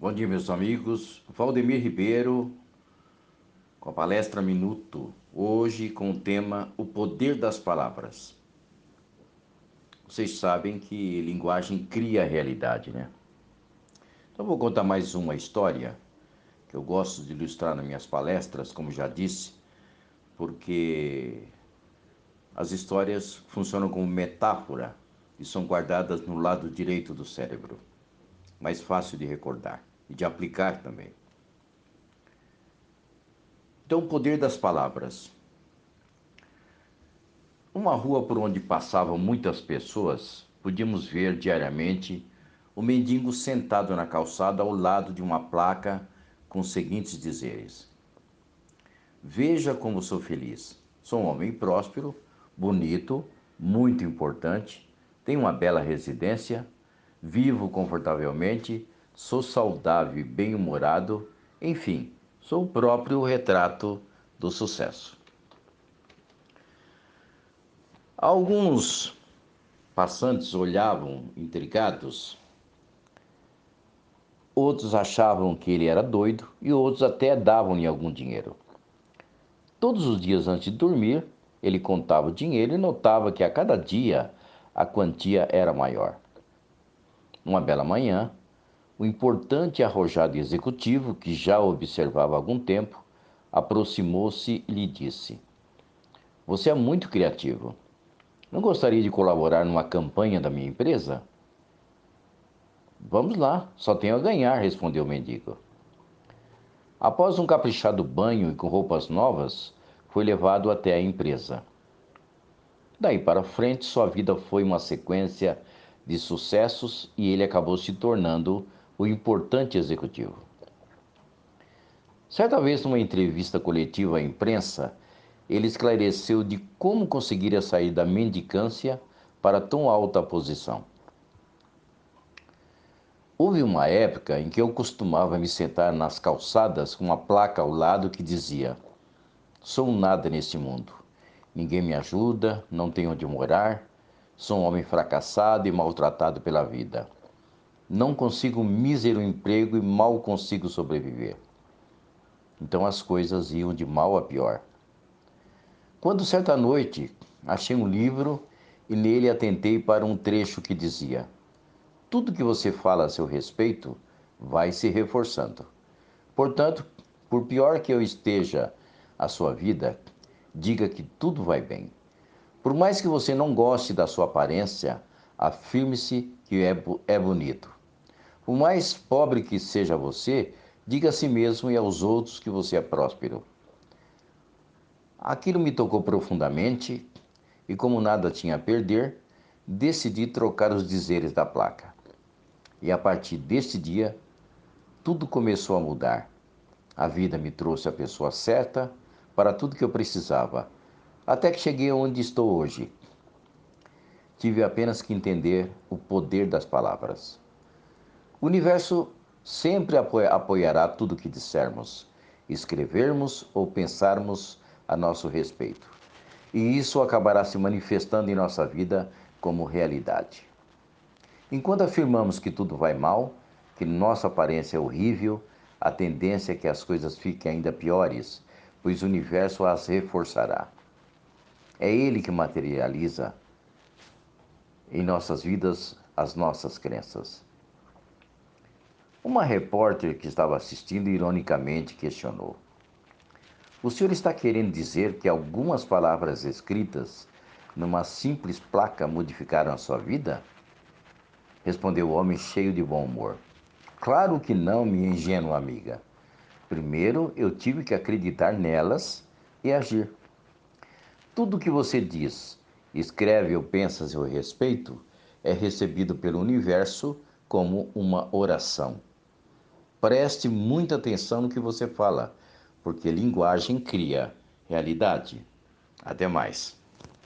Bom dia, meus amigos. Valdemir Ribeiro, com a palestra Minuto, hoje com o tema O Poder das Palavras. Vocês sabem que linguagem cria realidade, né? Então, vou contar mais uma história que eu gosto de ilustrar nas minhas palestras, como já disse, porque as histórias funcionam como metáfora e são guardadas no lado direito do cérebro, mais fácil de recordar e de aplicar também. Então, o poder das palavras. Uma rua por onde passavam muitas pessoas, podíamos ver diariamente o mendigo sentado na calçada ao lado de uma placa com os seguintes dizeres: Veja como sou feliz. Sou um homem próspero, bonito, muito importante, tenho uma bela residência, vivo confortavelmente sou saudável e bem-humorado, enfim, sou o próprio retrato do sucesso. Alguns passantes olhavam intrigados, outros achavam que ele era doido e outros até davam-lhe algum dinheiro. Todos os dias antes de dormir, ele contava o dinheiro e notava que a cada dia a quantia era maior. Uma bela manhã, o importante e arrojado executivo, que já observava há algum tempo, aproximou-se e lhe disse: Você é muito criativo. Não gostaria de colaborar numa campanha da minha empresa? Vamos lá, só tenho a ganhar, respondeu o mendigo. Após um caprichado banho e com roupas novas, foi levado até a empresa. Daí para frente, sua vida foi uma sequência de sucessos e ele acabou se tornando o importante executivo. Certa vez, numa entrevista coletiva à imprensa, ele esclareceu de como conseguiria sair da mendicância para tão alta posição. Houve uma época em que eu costumava me sentar nas calçadas com uma placa ao lado que dizia: Sou um nada neste mundo. Ninguém me ajuda, não tenho onde morar, sou um homem fracassado e maltratado pela vida. Não consigo um mísero emprego e mal consigo sobreviver. Então as coisas iam de mal a pior. Quando certa noite achei um livro e nele atentei para um trecho que dizia: Tudo que você fala a seu respeito vai se reforçando. Portanto, por pior que eu esteja a sua vida, diga que tudo vai bem. Por mais que você não goste da sua aparência, afirme-se que é, é bonito. Por mais pobre que seja você, diga a si mesmo e aos outros que você é próspero. Aquilo me tocou profundamente e, como nada tinha a perder, decidi trocar os dizeres da placa. E a partir deste dia, tudo começou a mudar. A vida me trouxe a pessoa certa para tudo que eu precisava, até que cheguei onde estou hoje. Tive apenas que entender o poder das palavras. O universo sempre apoiará tudo que dissermos, escrevermos ou pensarmos a nosso respeito. E isso acabará se manifestando em nossa vida como realidade. Enquanto afirmamos que tudo vai mal, que nossa aparência é horrível, a tendência é que as coisas fiquem ainda piores, pois o universo as reforçará. É ele que materializa em nossas vidas as nossas crenças. Uma repórter que estava assistindo ironicamente questionou: O senhor está querendo dizer que algumas palavras escritas numa simples placa modificaram a sua vida? Respondeu o homem cheio de bom humor. Claro que não, minha ingênua amiga. Primeiro eu tive que acreditar nelas e agir. Tudo que você diz, escreve ou pensa a seu respeito é recebido pelo universo como uma oração. Preste muita atenção no que você fala, porque linguagem cria realidade. Até mais.